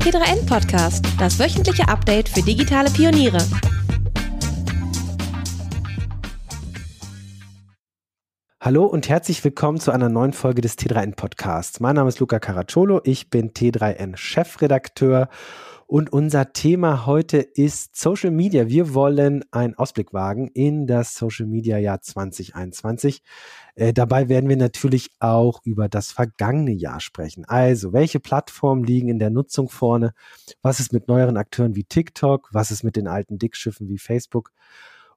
T3N Podcast, das wöchentliche Update für digitale Pioniere. Hallo und herzlich willkommen zu einer neuen Folge des T3N Podcasts. Mein Name ist Luca Caracciolo, ich bin T3N Chefredakteur und unser Thema heute ist Social Media. Wir wollen einen Ausblick wagen in das Social Media Jahr 2021. Äh, dabei werden wir natürlich auch über das vergangene Jahr sprechen. Also, welche Plattformen liegen in der Nutzung vorne? Was ist mit neueren Akteuren wie TikTok? Was ist mit den alten Dickschiffen wie Facebook?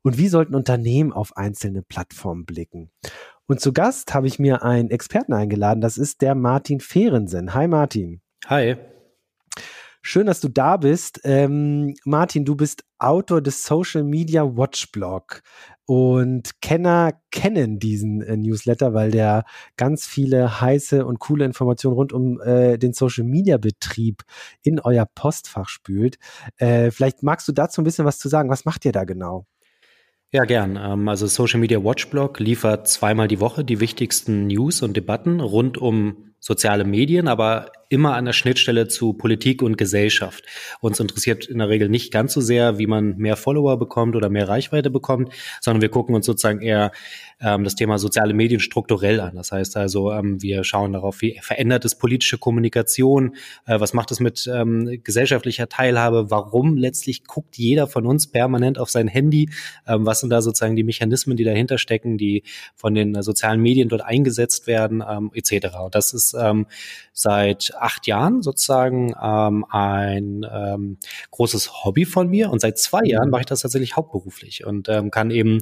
Und wie sollten Unternehmen auf einzelne Plattformen blicken? Und zu Gast habe ich mir einen Experten eingeladen. Das ist der Martin Fehrensen. Hi Martin. Hi. Schön, dass du da bist. Ähm, Martin, du bist Autor des Social Media Watch Blog und Kenner kennen diesen äh, Newsletter, weil der ganz viele heiße und coole Informationen rund um äh, den Social Media Betrieb in euer Postfach spült. Äh, vielleicht magst du dazu ein bisschen was zu sagen. Was macht ihr da genau? Ja, gern. Ähm, also Social Media Watchblog liefert zweimal die Woche die wichtigsten News und Debatten rund um soziale Medien, aber immer an der Schnittstelle zu Politik und Gesellschaft. Uns interessiert in der Regel nicht ganz so sehr, wie man mehr Follower bekommt oder mehr Reichweite bekommt, sondern wir gucken uns sozusagen eher ähm, das Thema soziale Medien strukturell an. Das heißt also, ähm, wir schauen darauf, wie verändert es politische Kommunikation, äh, was macht es mit ähm, gesellschaftlicher Teilhabe, warum letztlich guckt jeder von uns permanent auf sein Handy, ähm, was sind da sozusagen die Mechanismen, die dahinter stecken, die von den äh, sozialen Medien dort eingesetzt werden, ähm, etc. Und das ist ähm, seit acht Jahren sozusagen ähm, ein ähm, großes Hobby von mir und seit zwei Jahren mache ich das tatsächlich hauptberuflich und ähm, kann eben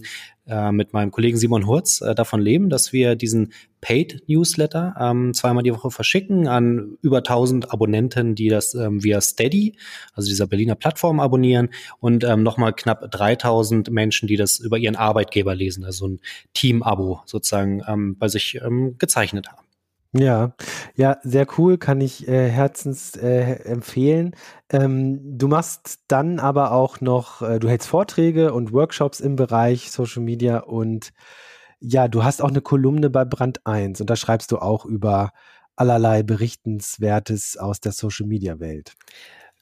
äh, mit meinem Kollegen Simon Hurz äh, davon leben, dass wir diesen Paid Newsletter ähm, zweimal die Woche verschicken an über 1000 Abonnenten, die das ähm, via Steady, also dieser Berliner Plattform abonnieren und ähm, nochmal knapp 3000 Menschen, die das über ihren Arbeitgeber lesen, also ein Team-Abo sozusagen ähm, bei sich ähm, gezeichnet haben. Ja, ja, sehr cool, kann ich äh, herzens äh, empfehlen. Ähm, du machst dann aber auch noch, äh, du hältst Vorträge und Workshops im Bereich Social Media und ja, du hast auch eine Kolumne bei Brand 1 und da schreibst du auch über allerlei Berichtenswertes aus der Social Media Welt.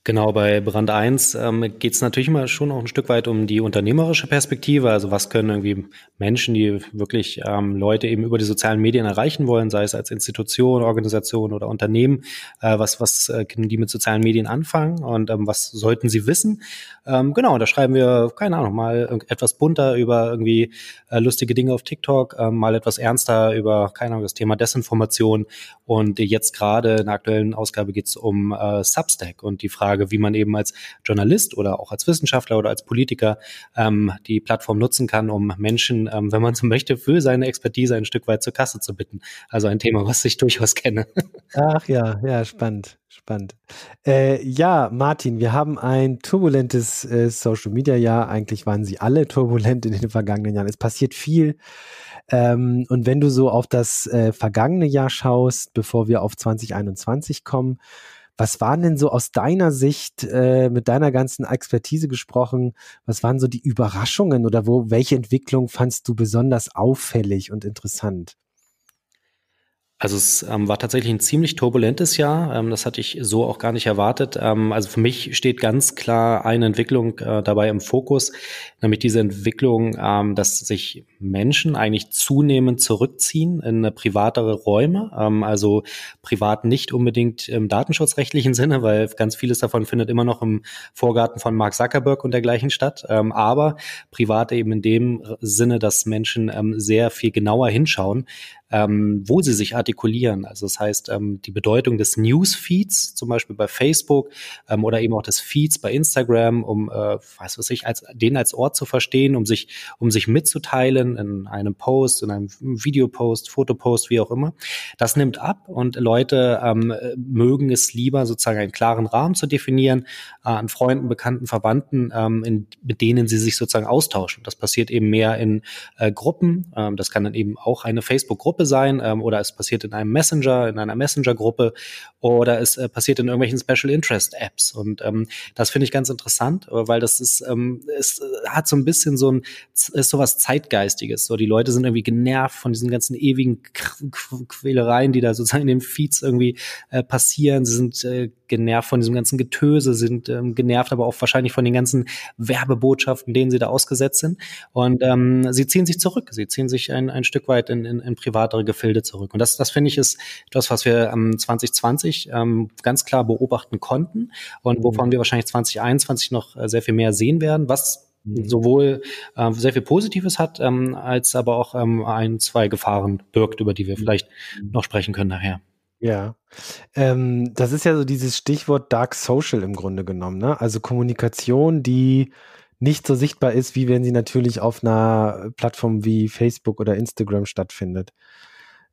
Genau, bei Brand 1 ähm, geht es natürlich immer schon auch ein Stück weit um die unternehmerische Perspektive. Also was können irgendwie Menschen, die wirklich ähm, Leute eben über die sozialen Medien erreichen wollen, sei es als Institution, Organisation oder Unternehmen, äh, was, was äh, können die mit sozialen Medien anfangen und ähm, was sollten sie wissen? Ähm, genau, da schreiben wir, keine Ahnung, mal etwas bunter über irgendwie äh, lustige Dinge auf TikTok, äh, mal etwas ernster über, keine Ahnung, das Thema Desinformation. Und jetzt gerade in der aktuellen Ausgabe geht es um äh, Substack und die Frage, Frage, wie man eben als Journalist oder auch als Wissenschaftler oder als Politiker ähm, die Plattform nutzen kann, um Menschen, ähm, wenn man so möchte, für seine Expertise ein Stück weit zur Kasse zu bitten. Also ein Thema, was ich durchaus kenne. Ach ja, ja, spannend, spannend. Äh, ja, Martin, wir haben ein turbulentes äh, Social Media Jahr. Eigentlich waren sie alle turbulent in den vergangenen Jahren. Es passiert viel. Ähm, und wenn du so auf das äh, vergangene Jahr schaust, bevor wir auf 2021 kommen, was waren denn so aus deiner Sicht, äh, mit deiner ganzen Expertise gesprochen, was waren so die Überraschungen oder wo, welche Entwicklung fandst du besonders auffällig und interessant? Also es ähm, war tatsächlich ein ziemlich turbulentes Jahr. Ähm, das hatte ich so auch gar nicht erwartet. Ähm, also für mich steht ganz klar eine Entwicklung äh, dabei im Fokus, nämlich diese Entwicklung, ähm, dass sich Menschen eigentlich zunehmend zurückziehen in äh, privatere Räume. Ähm, also privat nicht unbedingt im datenschutzrechtlichen Sinne, weil ganz vieles davon findet immer noch im Vorgarten von Mark Zuckerberg und dergleichen statt. Ähm, aber privat eben in dem Sinne, dass Menschen sehr viel genauer hinschauen, ähm, wo sie sich artikulieren. Also das heißt, ähm, die Bedeutung des Newsfeeds, zum Beispiel bei Facebook ähm, oder eben auch des Feeds bei Instagram, um, äh, weiß was ich, als, den als Ort zu verstehen, um sich, um sich mitzuteilen in einem Post, in einem Videopost, Fotopost, wie auch immer. Das nimmt ab und Leute ähm, mögen es lieber, sozusagen einen klaren Rahmen zu definieren, äh, an Freunden, Bekannten, Verwandten, ähm, in, mit denen sie sich sozusagen austauschen. Das passiert eben mehr in äh, Gruppen. Ähm, das kann dann eben auch eine Facebook-Gruppe Gruppe sein ähm, oder es passiert in einem Messenger, in einer Messenger-Gruppe oder es äh, passiert in irgendwelchen Special Interest Apps. Und ähm, das finde ich ganz interessant, weil das ist, ähm, es hat so ein bisschen so ein, ist sowas Zeitgeistiges. So, die Leute sind irgendwie genervt von diesen ganzen ewigen Quälereien, die da sozusagen in den Feeds irgendwie äh, passieren. Sie sind äh, genervt von diesem ganzen Getöse, sind ähm, genervt, aber auch wahrscheinlich von den ganzen Werbebotschaften, denen sie da ausgesetzt sind. Und ähm, sie ziehen sich zurück. Sie ziehen sich ein, ein Stück weit in, in, in privatere Gefilde zurück. Und das, das finde ich ist etwas, was wir ähm, 2020 ähm, ganz klar beobachten konnten und wovon mhm. wir wahrscheinlich 2021 noch äh, sehr viel mehr sehen werden, was mhm. sowohl äh, sehr viel Positives hat, ähm, als aber auch ähm, ein, zwei Gefahren birgt, über die wir mhm. vielleicht noch sprechen können nachher. Ja, ähm, das ist ja so dieses Stichwort Dark Social im Grunde genommen, ne? Also Kommunikation, die nicht so sichtbar ist, wie wenn sie natürlich auf einer Plattform wie Facebook oder Instagram stattfindet.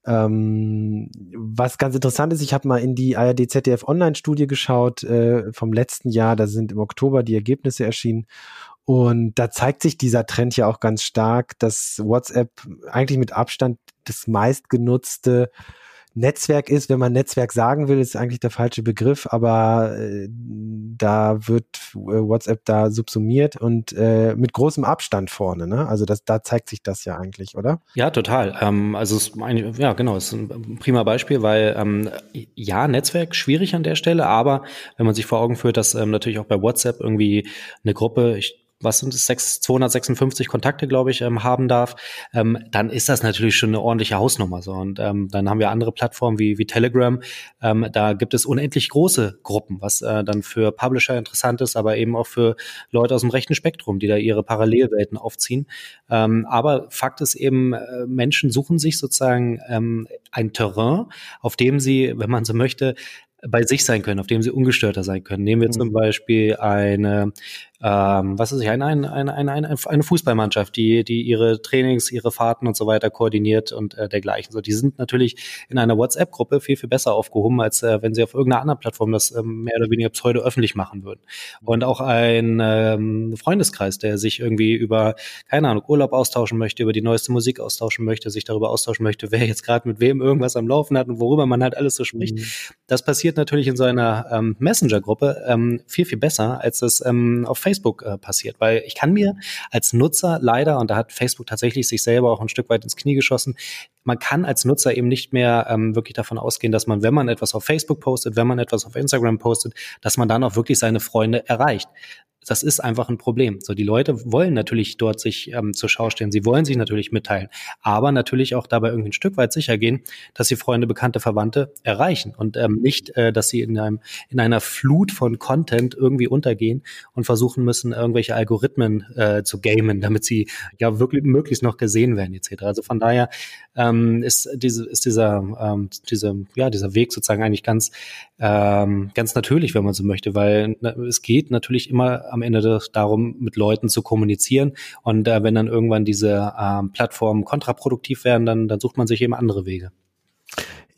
Ähm, was ganz interessant ist, ich habe mal in die ARD ZDF Online-Studie geschaut äh, vom letzten Jahr, da sind im Oktober die Ergebnisse erschienen und da zeigt sich dieser Trend ja auch ganz stark, dass WhatsApp eigentlich mit Abstand das meistgenutzte Netzwerk ist, wenn man Netzwerk sagen will, ist eigentlich der falsche Begriff, aber äh, da wird äh, WhatsApp da subsumiert und äh, mit großem Abstand vorne, ne? Also das, da zeigt sich das ja eigentlich, oder? Ja, total. Ähm, also es, ein, ja, genau, es ist ein prima Beispiel, weil ähm, ja, Netzwerk schwierig an der Stelle, aber wenn man sich vor Augen führt, dass ähm, natürlich auch bei WhatsApp irgendwie eine Gruppe, ich was sind es, 6, 256 Kontakte, glaube ich, ähm, haben darf, ähm, dann ist das natürlich schon eine ordentliche Hausnummer. So. Und ähm, dann haben wir andere Plattformen wie, wie Telegram. Ähm, da gibt es unendlich große Gruppen, was äh, dann für Publisher interessant ist, aber eben auch für Leute aus dem rechten Spektrum, die da ihre Parallelwelten aufziehen. Ähm, aber Fakt ist eben, äh, Menschen suchen sich sozusagen ähm, ein Terrain, auf dem sie, wenn man so möchte, bei sich sein können, auf dem sie ungestörter sein können. Nehmen wir mhm. zum Beispiel eine ähm, was ist ich, eine, eine, eine, eine, eine Fußballmannschaft, die, die ihre Trainings, ihre Fahrten und so weiter koordiniert und äh, dergleichen. So, die sind natürlich in einer WhatsApp-Gruppe viel, viel besser aufgehoben, als äh, wenn sie auf irgendeiner anderen Plattform das ähm, mehr oder weniger pseudo öffentlich machen würden. Und auch ein ähm, Freundeskreis, der sich irgendwie über, keine Ahnung, Urlaub austauschen möchte, über die neueste Musik austauschen möchte, sich darüber austauschen möchte, wer jetzt gerade mit wem irgendwas am Laufen hat und worüber man halt alles so spricht. Mhm. Das passiert natürlich in so einer ähm, Messenger-Gruppe ähm, viel, viel besser, als das ähm, auf Facebook äh, passiert. Weil ich kann mir als Nutzer leider, und da hat Facebook tatsächlich sich selber auch ein Stück weit ins Knie geschossen, man kann als Nutzer eben nicht mehr ähm, wirklich davon ausgehen, dass man, wenn man etwas auf Facebook postet, wenn man etwas auf Instagram postet, dass man dann auch wirklich seine Freunde erreicht das ist einfach ein Problem. So, die Leute wollen natürlich dort sich ähm, zur Schau stellen, sie wollen sich natürlich mitteilen, aber natürlich auch dabei irgendwie ein Stück weit sicher gehen, dass sie Freunde, Bekannte, Verwandte erreichen und ähm, nicht, äh, dass sie in einem in einer Flut von Content irgendwie untergehen und versuchen müssen, irgendwelche Algorithmen äh, zu gamen, damit sie ja wirklich möglichst noch gesehen werden etc. Also von daher ähm, ist diese ist dieser ähm, diese ja dieser Weg sozusagen eigentlich ganz ähm, ganz natürlich, wenn man so möchte, weil na, es geht natürlich immer am Ende des, darum, mit Leuten zu kommunizieren. Und äh, wenn dann irgendwann diese äh, Plattformen kontraproduktiv werden, dann, dann sucht man sich eben andere Wege.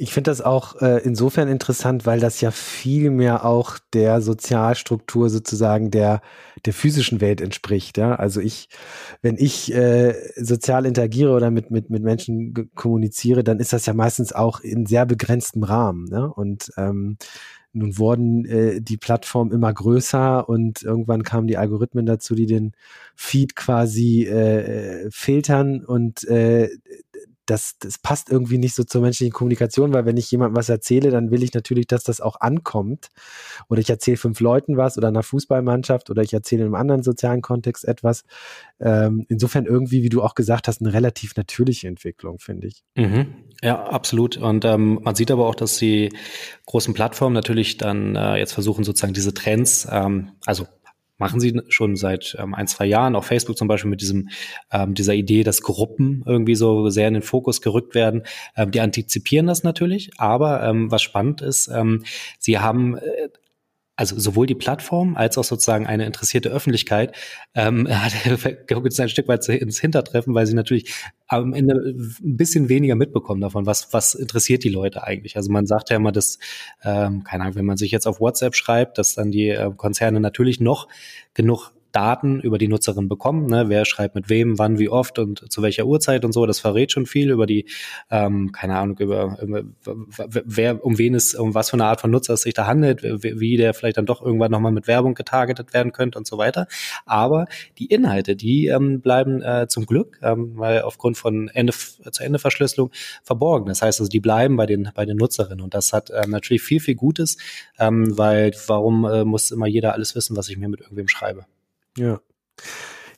Ich finde das auch äh, insofern interessant, weil das ja viel mehr auch der Sozialstruktur sozusagen der, der physischen Welt entspricht. Ja? Also ich, wenn ich äh, sozial interagiere oder mit, mit, mit Menschen kommuniziere, dann ist das ja meistens auch in sehr begrenztem Rahmen. Ne? Und ähm, nun wurden äh, die Plattformen immer größer und irgendwann kamen die Algorithmen dazu, die den Feed quasi äh, äh filtern und äh, das, das passt irgendwie nicht so zur menschlichen Kommunikation, weil wenn ich jemandem was erzähle, dann will ich natürlich, dass das auch ankommt. Oder ich erzähle fünf Leuten was oder einer Fußballmannschaft oder ich erzähle in einem anderen sozialen Kontext etwas. Ähm, insofern irgendwie, wie du auch gesagt hast, eine relativ natürliche Entwicklung, finde ich. Mhm. Ja, absolut. Und ähm, man sieht aber auch, dass die großen Plattformen natürlich dann äh, jetzt versuchen, sozusagen diese Trends, ähm, also machen sie schon seit ähm, ein, zwei Jahren, auf Facebook zum Beispiel mit diesem, ähm, dieser Idee, dass Gruppen irgendwie so sehr in den Fokus gerückt werden. Ähm, die antizipieren das natürlich, aber ähm, was spannend ist, ähm, sie haben äh, also sowohl die Plattform als auch sozusagen eine interessierte Öffentlichkeit ähm, hat jetzt ein Stück weit ins Hintertreffen, weil sie natürlich am Ende ein bisschen weniger mitbekommen davon, was was interessiert die Leute eigentlich. Also man sagt ja immer, dass ähm, keine Ahnung, wenn man sich jetzt auf WhatsApp schreibt, dass dann die äh, Konzerne natürlich noch genug Daten über die Nutzerin bekommen. Ne? Wer schreibt mit wem, wann, wie oft und zu welcher Uhrzeit und so. Das verrät schon viel über die, ähm, keine Ahnung, über, wer, um wen es, um was für eine Art von Nutzer es sich da handelt, wie der vielleicht dann doch irgendwann nochmal mit Werbung getargetet werden könnte und so weiter. Aber die Inhalte, die ähm, bleiben äh, zum Glück, ähm, weil aufgrund von Ende zu Ende Verschlüsselung verborgen. Das heißt also, die bleiben bei den bei den Nutzerinnen und das hat ähm, natürlich viel viel Gutes, ähm, weil warum äh, muss immer jeder alles wissen, was ich mir mit irgendwem schreibe? Ja.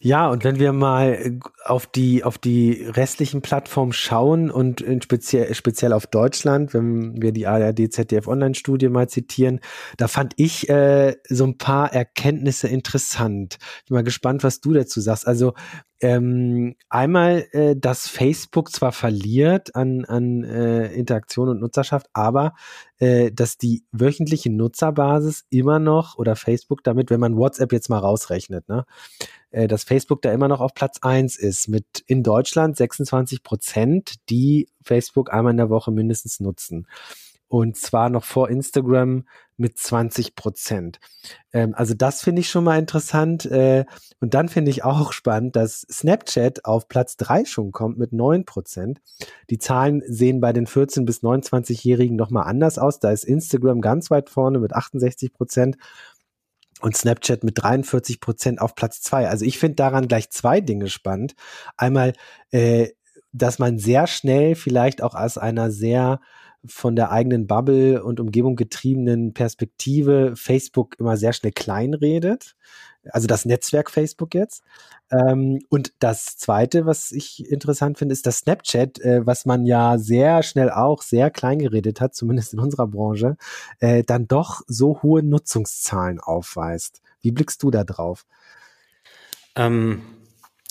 Ja, und wenn wir mal äh, auf die, auf die restlichen Plattformen schauen und speziell, speziell auf Deutschland, wenn wir die ARD ZDF Online-Studie mal zitieren, da fand ich äh, so ein paar Erkenntnisse interessant. Ich bin mal gespannt, was du dazu sagst. Also ähm, einmal, äh, dass Facebook zwar verliert an, an äh, Interaktion und Nutzerschaft, aber äh, dass die wöchentliche Nutzerbasis immer noch oder Facebook damit, wenn man WhatsApp jetzt mal rausrechnet, ne, äh, dass Facebook da immer noch auf Platz eins ist mit in Deutschland 26 Prozent, die Facebook einmal in der Woche mindestens nutzen. Und zwar noch vor Instagram mit 20 Prozent. Ähm, also das finde ich schon mal interessant. Äh, und dann finde ich auch spannend, dass Snapchat auf Platz drei schon kommt mit neun Prozent. Die Zahlen sehen bei den 14 bis 29-Jährigen nochmal anders aus. Da ist Instagram ganz weit vorne mit 68 Prozent und Snapchat mit 43 Prozent auf Platz zwei. Also ich finde daran gleich zwei Dinge spannend. Einmal, äh, dass man sehr schnell vielleicht auch aus einer sehr von der eigenen Bubble und Umgebung getriebenen Perspektive Facebook immer sehr schnell kleinredet. Also das Netzwerk Facebook jetzt. Ähm, und das Zweite, was ich interessant finde, ist das Snapchat, äh, was man ja sehr schnell auch sehr klein geredet hat, zumindest in unserer Branche, äh, dann doch so hohe Nutzungszahlen aufweist. Wie blickst du da drauf? Ähm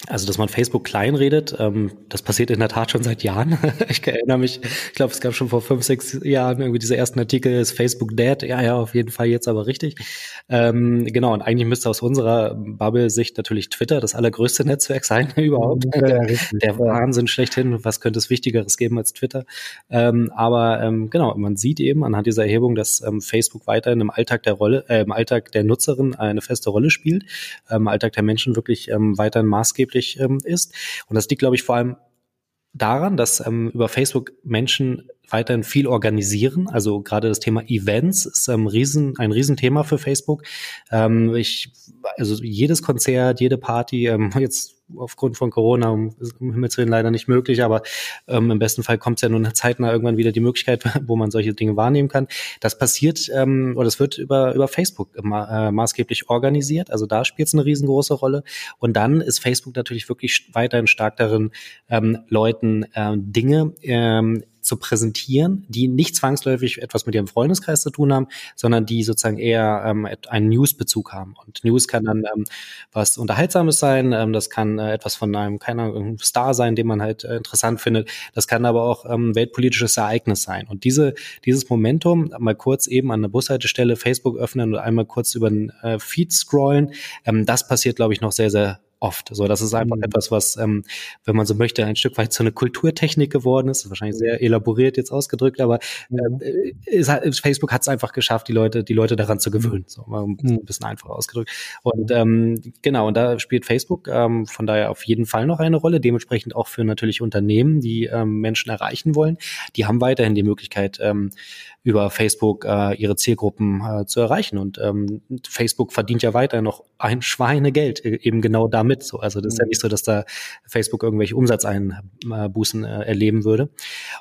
also, dass man Facebook kleinredet, ähm, das passiert in der Tat schon seit Jahren. ich erinnere mich, ich glaube, es gab schon vor fünf, sechs Jahren irgendwie diese ersten Artikel, ist Facebook dead? Ja, ja, auf jeden Fall jetzt aber richtig. Ähm, genau, und eigentlich müsste aus unserer Bubble-Sicht natürlich Twitter das allergrößte Netzwerk sein überhaupt. Ja, der, der Wahnsinn schlechthin. Was könnte es Wichtigeres geben als Twitter? Ähm, aber ähm, genau, man sieht eben anhand dieser Erhebung, dass ähm, Facebook weiterhin im Alltag der Rolle, äh, im Alltag der Nutzerin eine feste Rolle spielt, ähm, im Alltag der Menschen wirklich ähm, weiterhin maßgeblich maßgeblich ähm, ist. Und das liegt, glaube ich, vor allem daran, dass ähm, über Facebook Menschen weiterhin viel organisieren. Also gerade das Thema Events ist ähm, riesen, ein Riesenthema für Facebook. Ähm, ich, also jedes Konzert, jede Party, ähm, jetzt aufgrund von Corona um, um Himmels Willen leider nicht möglich, aber ähm, im besten Fall kommt es ja nun zeitnah irgendwann wieder die Möglichkeit, wo man solche Dinge wahrnehmen kann. Das passiert ähm, oder es wird über, über Facebook ma äh, maßgeblich organisiert. Also da spielt es eine riesengroße Rolle. Und dann ist Facebook natürlich wirklich weiterhin stark darin, ähm, Leuten ähm, Dinge ähm, zu präsentieren, die nicht zwangsläufig etwas mit ihrem Freundeskreis zu tun haben, sondern die sozusagen eher ähm, einen News-Bezug haben. Und News kann dann ähm, was Unterhaltsames sein, ähm, das kann äh, etwas von einem, keiner Star sein, den man halt äh, interessant findet. Das kann aber auch ähm, weltpolitisches Ereignis sein. Und diese, dieses Momentum, mal kurz eben an der Bushaltestelle Facebook öffnen und einmal kurz über den äh, Feed scrollen, ähm, das passiert, glaube ich, noch sehr, sehr oft. So, das ist einfach mhm. etwas, was, ähm, wenn man so möchte, ein Stück weit so eine Kulturtechnik geworden ist. ist wahrscheinlich sehr elaboriert jetzt ausgedrückt, aber mhm. äh, ist, Facebook hat es einfach geschafft, die Leute, die Leute daran zu gewöhnen. So, mal ein mhm. bisschen einfach ausgedrückt. Und ähm, genau, und da spielt Facebook ähm, von daher auf jeden Fall noch eine Rolle. Dementsprechend auch für natürlich Unternehmen, die ähm, Menschen erreichen wollen. Die haben weiterhin die Möglichkeit, ähm, über Facebook äh, ihre Zielgruppen äh, zu erreichen. Und ähm, Facebook verdient ja weiter noch ein Schweinegeld äh, eben genau damit. So, also das ist ja mhm. nicht so, dass da Facebook irgendwelche Umsatzeinbußen äh, erleben würde.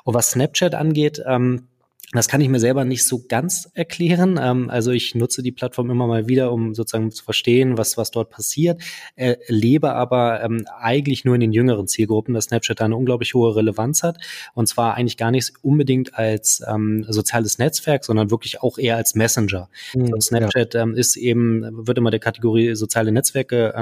Und was Snapchat angeht, ähm, das kann ich mir selber nicht so ganz erklären. Ähm, also ich nutze die Plattform immer mal wieder, um sozusagen zu verstehen, was, was dort passiert, äh, lebe aber ähm, eigentlich nur in den jüngeren Zielgruppen, dass Snapchat da eine unglaublich hohe Relevanz hat. Und zwar eigentlich gar nicht unbedingt als ähm, soziales Netzwerk, sondern wirklich auch eher als Messenger. Mhm, also Snapchat ja. ähm, ist eben, wird immer der Kategorie soziale Netzwerke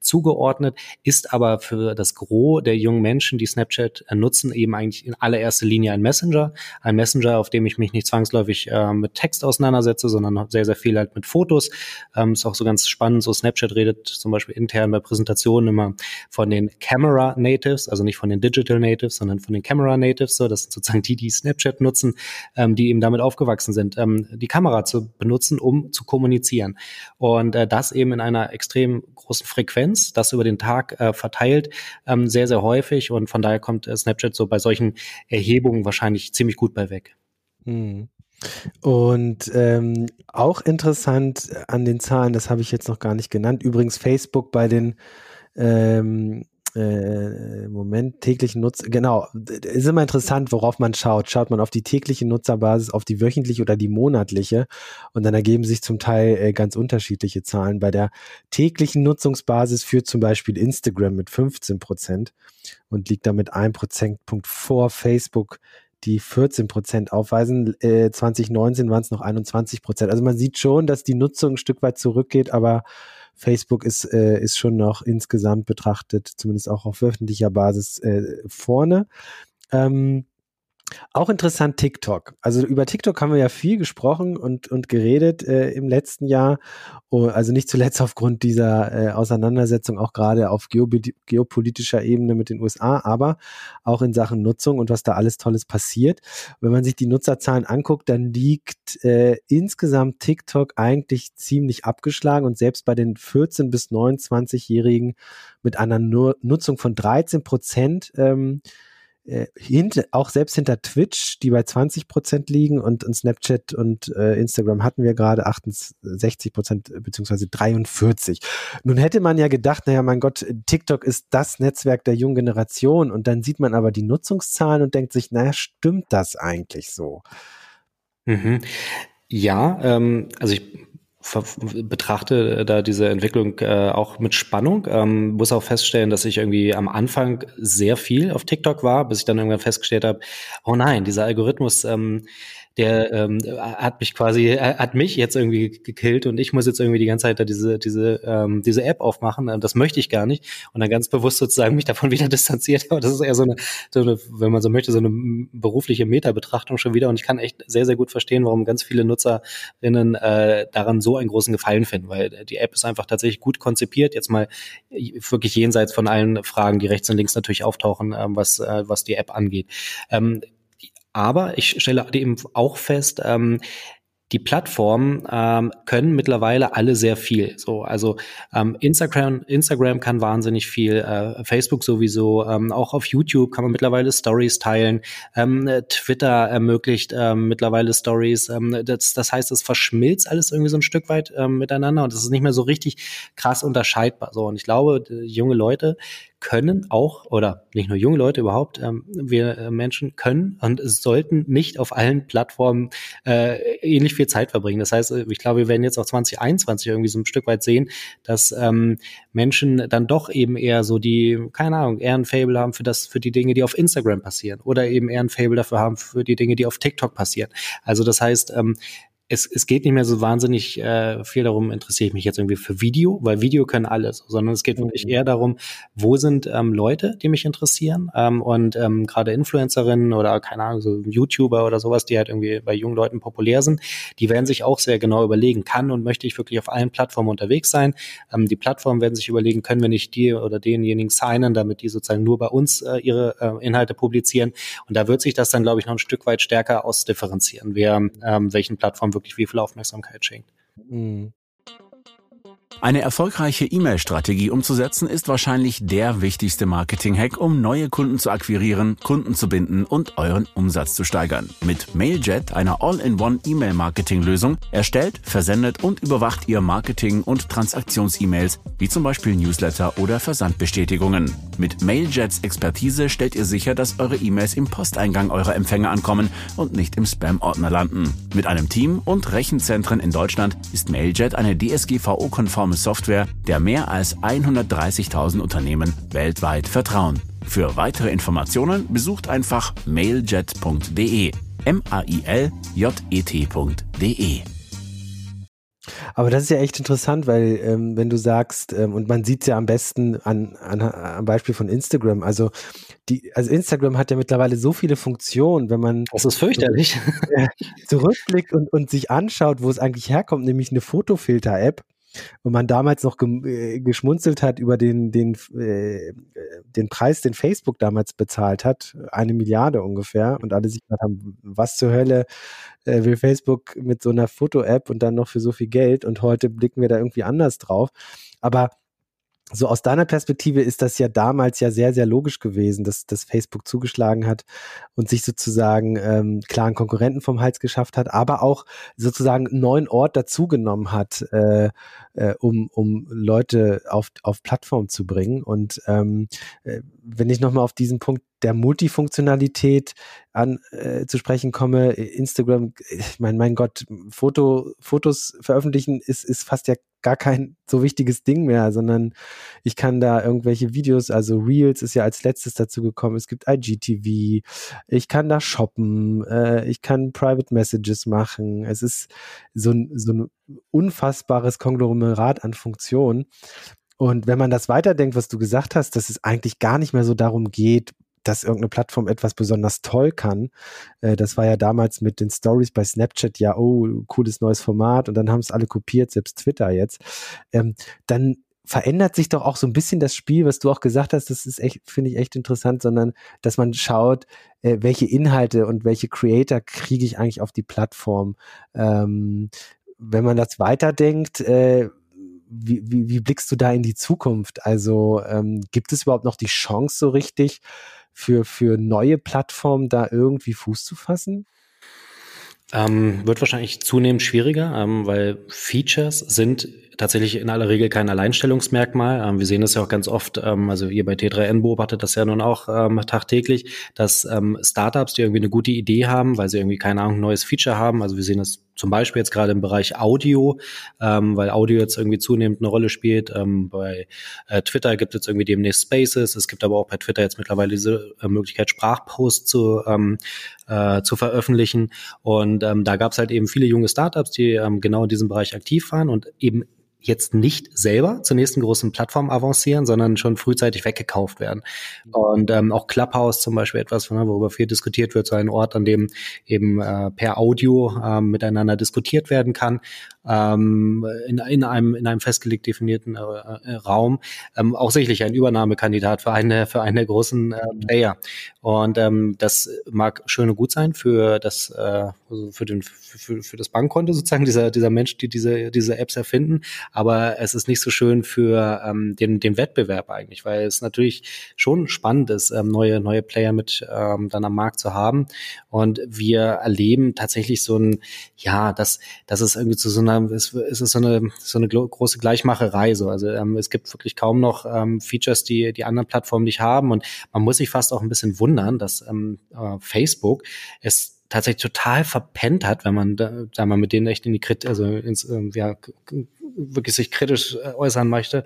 zugeordnet, ist aber für das Gros der jungen Menschen, die Snapchat äh, nutzen, eben eigentlich in allererster Linie ein Messenger. Ein Messenger, auf dem ich ich mich nicht zwangsläufig äh, mit Text auseinandersetze, sondern sehr, sehr viel halt mit Fotos. Ähm, ist auch so ganz spannend. So Snapchat redet zum Beispiel intern bei Präsentationen immer von den Camera Natives, also nicht von den Digital Natives, sondern von den Camera Natives. So, das sind sozusagen die, die Snapchat nutzen, ähm, die eben damit aufgewachsen sind, ähm, die Kamera zu benutzen, um zu kommunizieren. Und äh, das eben in einer extrem großen Frequenz, das über den Tag äh, verteilt, ähm, sehr, sehr häufig. Und von daher kommt äh, Snapchat so bei solchen Erhebungen wahrscheinlich ziemlich gut bei weg. Hm. Und ähm, auch interessant an den Zahlen, das habe ich jetzt noch gar nicht genannt. Übrigens Facebook bei den ähm, äh, Moment, täglichen Nutzer, genau, ist immer interessant, worauf man schaut. Schaut man auf die tägliche Nutzerbasis, auf die wöchentliche oder die monatliche und dann ergeben sich zum Teil äh, ganz unterschiedliche Zahlen. Bei der täglichen Nutzungsbasis führt zum Beispiel Instagram mit 15 Prozent und liegt damit ein Prozentpunkt vor Facebook, die 14 Prozent aufweisen. Äh, 2019 waren es noch 21 Prozent. Also man sieht schon, dass die Nutzung ein Stück weit zurückgeht, aber Facebook ist, äh, ist schon noch insgesamt betrachtet, zumindest auch auf öffentlicher Basis, äh, vorne. Ähm, auch interessant TikTok. Also über TikTok haben wir ja viel gesprochen und, und geredet äh, im letzten Jahr. Oh, also nicht zuletzt aufgrund dieser äh, Auseinandersetzung, auch gerade auf geopolitischer Ebene mit den USA, aber auch in Sachen Nutzung und was da alles Tolles passiert. Wenn man sich die Nutzerzahlen anguckt, dann liegt äh, insgesamt TikTok eigentlich ziemlich abgeschlagen und selbst bei den 14- bis 29-Jährigen mit einer Nutzung von 13 Prozent ähm, äh, hint, auch selbst hinter Twitch, die bei 20 Prozent liegen und, und Snapchat und äh, Instagram hatten wir gerade 68 Prozent beziehungsweise 43. Nun hätte man ja gedacht, naja, mein Gott, TikTok ist das Netzwerk der jungen Generation und dann sieht man aber die Nutzungszahlen und denkt sich, naja, stimmt das eigentlich so? Mhm. Ja, ähm, also ich betrachte da diese Entwicklung äh, auch mit Spannung. Ähm, muss auch feststellen, dass ich irgendwie am Anfang sehr viel auf TikTok war, bis ich dann irgendwann festgestellt habe, oh nein, dieser Algorithmus ähm, der ähm, hat mich quasi, hat mich jetzt irgendwie gekillt und ich muss jetzt irgendwie die ganze Zeit da diese, diese, ähm, diese App aufmachen. Das möchte ich gar nicht. Und dann ganz bewusst sozusagen mich davon wieder distanziert. Aber das ist eher so eine, so eine wenn man so möchte, so eine berufliche Meta-Betrachtung schon wieder. Und ich kann echt sehr, sehr gut verstehen, warum ganz viele Nutzerinnen äh, daran so einen großen Gefallen finden, weil die App ist einfach tatsächlich gut konzipiert. Jetzt mal wirklich jenseits von allen Fragen, die rechts und links natürlich auftauchen, ähm, was, äh, was die App angeht. Ähm, aber ich stelle eben auch fest, ähm, die Plattformen ähm, können mittlerweile alle sehr viel. So, also ähm, Instagram, Instagram kann wahnsinnig viel, äh, Facebook sowieso, ähm, auch auf YouTube kann man mittlerweile Stories teilen. Ähm, Twitter ermöglicht ähm, mittlerweile Stories. Ähm, das, das heißt, es verschmilzt alles irgendwie so ein Stück weit ähm, miteinander und es ist nicht mehr so richtig krass unterscheidbar. So, und ich glaube, junge Leute können auch, oder nicht nur junge Leute überhaupt, ähm, wir äh, Menschen können und sollten nicht auf allen Plattformen äh, ähnlich viel Zeit verbringen. Das heißt, ich glaube, wir werden jetzt auch 2021 irgendwie so ein Stück weit sehen, dass ähm, Menschen dann doch eben eher so die, keine Ahnung, eher ein Fable haben für das, für die Dinge, die auf Instagram passieren oder eben eher ein Fable dafür haben für die Dinge, die auf TikTok passieren. Also das heißt, ähm, es, es geht nicht mehr so wahnsinnig äh, viel darum, interessiere ich mich jetzt irgendwie für Video, weil Video können alles, sondern es geht mhm. wirklich eher darum, wo sind ähm, Leute, die mich interessieren ähm, und ähm, gerade Influencerinnen oder keine Ahnung, so YouTuber oder sowas, die halt irgendwie bei jungen Leuten populär sind, die werden sich auch sehr genau überlegen, kann und möchte ich wirklich auf allen Plattformen unterwegs sein. Ähm, die Plattformen werden sich überlegen, können wir nicht die oder denjenigen signen, damit die sozusagen nur bei uns äh, ihre äh, Inhalte publizieren. Und da wird sich das dann, glaube ich, noch ein Stück weit stärker ausdifferenzieren, wer ähm, welchen Plattformen wirklich wie viel Aufmerksamkeit schenkt. Mhm. Eine erfolgreiche E-Mail-Strategie umzusetzen ist wahrscheinlich der wichtigste Marketing-Hack, um neue Kunden zu akquirieren, Kunden zu binden und euren Umsatz zu steigern. Mit Mailjet, einer All-in-One E-Mail-Marketing-Lösung, erstellt, versendet und überwacht ihr Marketing- und Transaktions-E-Mails, wie zum Beispiel Newsletter oder Versandbestätigungen. Mit Mailjets Expertise stellt ihr sicher, dass eure E-Mails im Posteingang eurer Empfänger ankommen und nicht im Spam-Ordner landen. Mit einem Team und Rechenzentren in Deutschland ist Mailjet eine DSGVO-konforme plattform Software, der mehr als 130.000 Unternehmen weltweit vertrauen. Für weitere Informationen besucht einfach mailjet.de. M-A-I-L-J-E-T.de. Aber das ist ja echt interessant, weil ähm, wenn du sagst, ähm, und man sieht es ja am besten an, an, am Beispiel von Instagram, also die, also Instagram hat ja mittlerweile so viele Funktionen, wenn man das ist fürchterlich. zurückblickt und, und sich anschaut, wo es eigentlich herkommt, nämlich eine Fotofilter-App und man damals noch ge äh, geschmunzelt hat über den, den, äh, den Preis, den Facebook damals bezahlt hat, eine Milliarde ungefähr, und alle sich gedacht haben, was zur Hölle äh, will Facebook mit so einer Foto-App und dann noch für so viel Geld und heute blicken wir da irgendwie anders drauf. Aber so aus deiner Perspektive ist das ja damals ja sehr, sehr logisch gewesen, dass, dass Facebook zugeschlagen hat und sich sozusagen ähm, klaren Konkurrenten vom Hals geschafft hat, aber auch sozusagen einen neuen Ort dazugenommen hat, äh, äh, um, um Leute auf, auf Plattform zu bringen. Und ähm, äh, wenn ich nochmal auf diesen Punkt der Multifunktionalität an äh, zu sprechen komme, Instagram, ich meine, mein Gott, Foto, Fotos veröffentlichen ist, ist fast ja gar kein so wichtiges Ding mehr, sondern ich kann da irgendwelche Videos, also Reels ist ja als letztes dazu gekommen, es gibt IGTV, ich kann da shoppen, äh, ich kann Private Messages machen, es ist so ein, so ein unfassbares Konglomerat an Funktionen. Und wenn man das weiterdenkt, was du gesagt hast, dass es eigentlich gar nicht mehr so darum geht, dass irgendeine Plattform etwas besonders toll kann. Äh, das war ja damals mit den Stories bei Snapchat ja, oh, cooles neues Format und dann haben es alle kopiert, selbst Twitter jetzt. Ähm, dann verändert sich doch auch so ein bisschen das Spiel, was du auch gesagt hast, das ist echt, finde ich echt interessant, sondern dass man schaut, äh, welche Inhalte und welche Creator kriege ich eigentlich auf die Plattform. Ähm, wenn man das weiterdenkt, äh, wie, wie, wie blickst du da in die Zukunft? Also ähm, gibt es überhaupt noch die Chance so richtig, für, für neue Plattformen da irgendwie Fuß zu fassen? Ähm, wird wahrscheinlich zunehmend schwieriger, ähm, weil Features sind tatsächlich in aller Regel kein Alleinstellungsmerkmal. Ähm, wir sehen das ja auch ganz oft, ähm, also ihr bei T3N beobachtet das ja nun auch ähm, tagtäglich, dass ähm, Startups, die irgendwie eine gute Idee haben, weil sie irgendwie keine Ahnung, ein neues Feature haben, also wir sehen das zum Beispiel jetzt gerade im Bereich Audio, ähm, weil Audio jetzt irgendwie zunehmend eine Rolle spielt. Ähm, bei äh, Twitter gibt es irgendwie demnächst Spaces. Es gibt aber auch bei Twitter jetzt mittlerweile diese äh, Möglichkeit, Sprachposts zu, ähm, äh, zu veröffentlichen. Und ähm, da gab es halt eben viele junge Startups, die ähm, genau in diesem Bereich aktiv waren und eben jetzt nicht selber zur nächsten großen Plattform avancieren, sondern schon frühzeitig weggekauft werden. Und ähm, auch Clubhouse zum Beispiel etwas, ne, worüber viel diskutiert wird, so ein Ort, an dem eben äh, per Audio äh, miteinander diskutiert werden kann ähm, in, in, einem, in einem festgelegt definierten äh, äh, Raum, ähm, auch sicherlich ein Übernahmekandidat für eine, für einen der großen äh, mhm. Player. Und ähm, das mag schön und gut sein für das, äh, also für, den, für, für das Bankkonto sozusagen, dieser, dieser Mensch, die diese, diese Apps erfinden, aber es ist nicht so schön für ähm, den, den Wettbewerb eigentlich, weil es natürlich schon spannend ist, ähm, neue, neue Player mit ähm, dann am Markt zu haben. Und wir erleben tatsächlich so ein, ja, dass, dass es irgendwie zu so einer einer, es, es ist so eine, so eine große Gleichmacherei. So. Also ähm, es gibt wirklich kaum noch ähm, Features, die die anderen Plattformen nicht haben. Und man muss sich fast auch ein bisschen wundern, dass ähm, äh, Facebook es tatsächlich total verpennt hat, wenn man da, da mal mit denen echt in die Kritik, also ins, ähm, ja, wirklich sich kritisch äh, äußern möchte,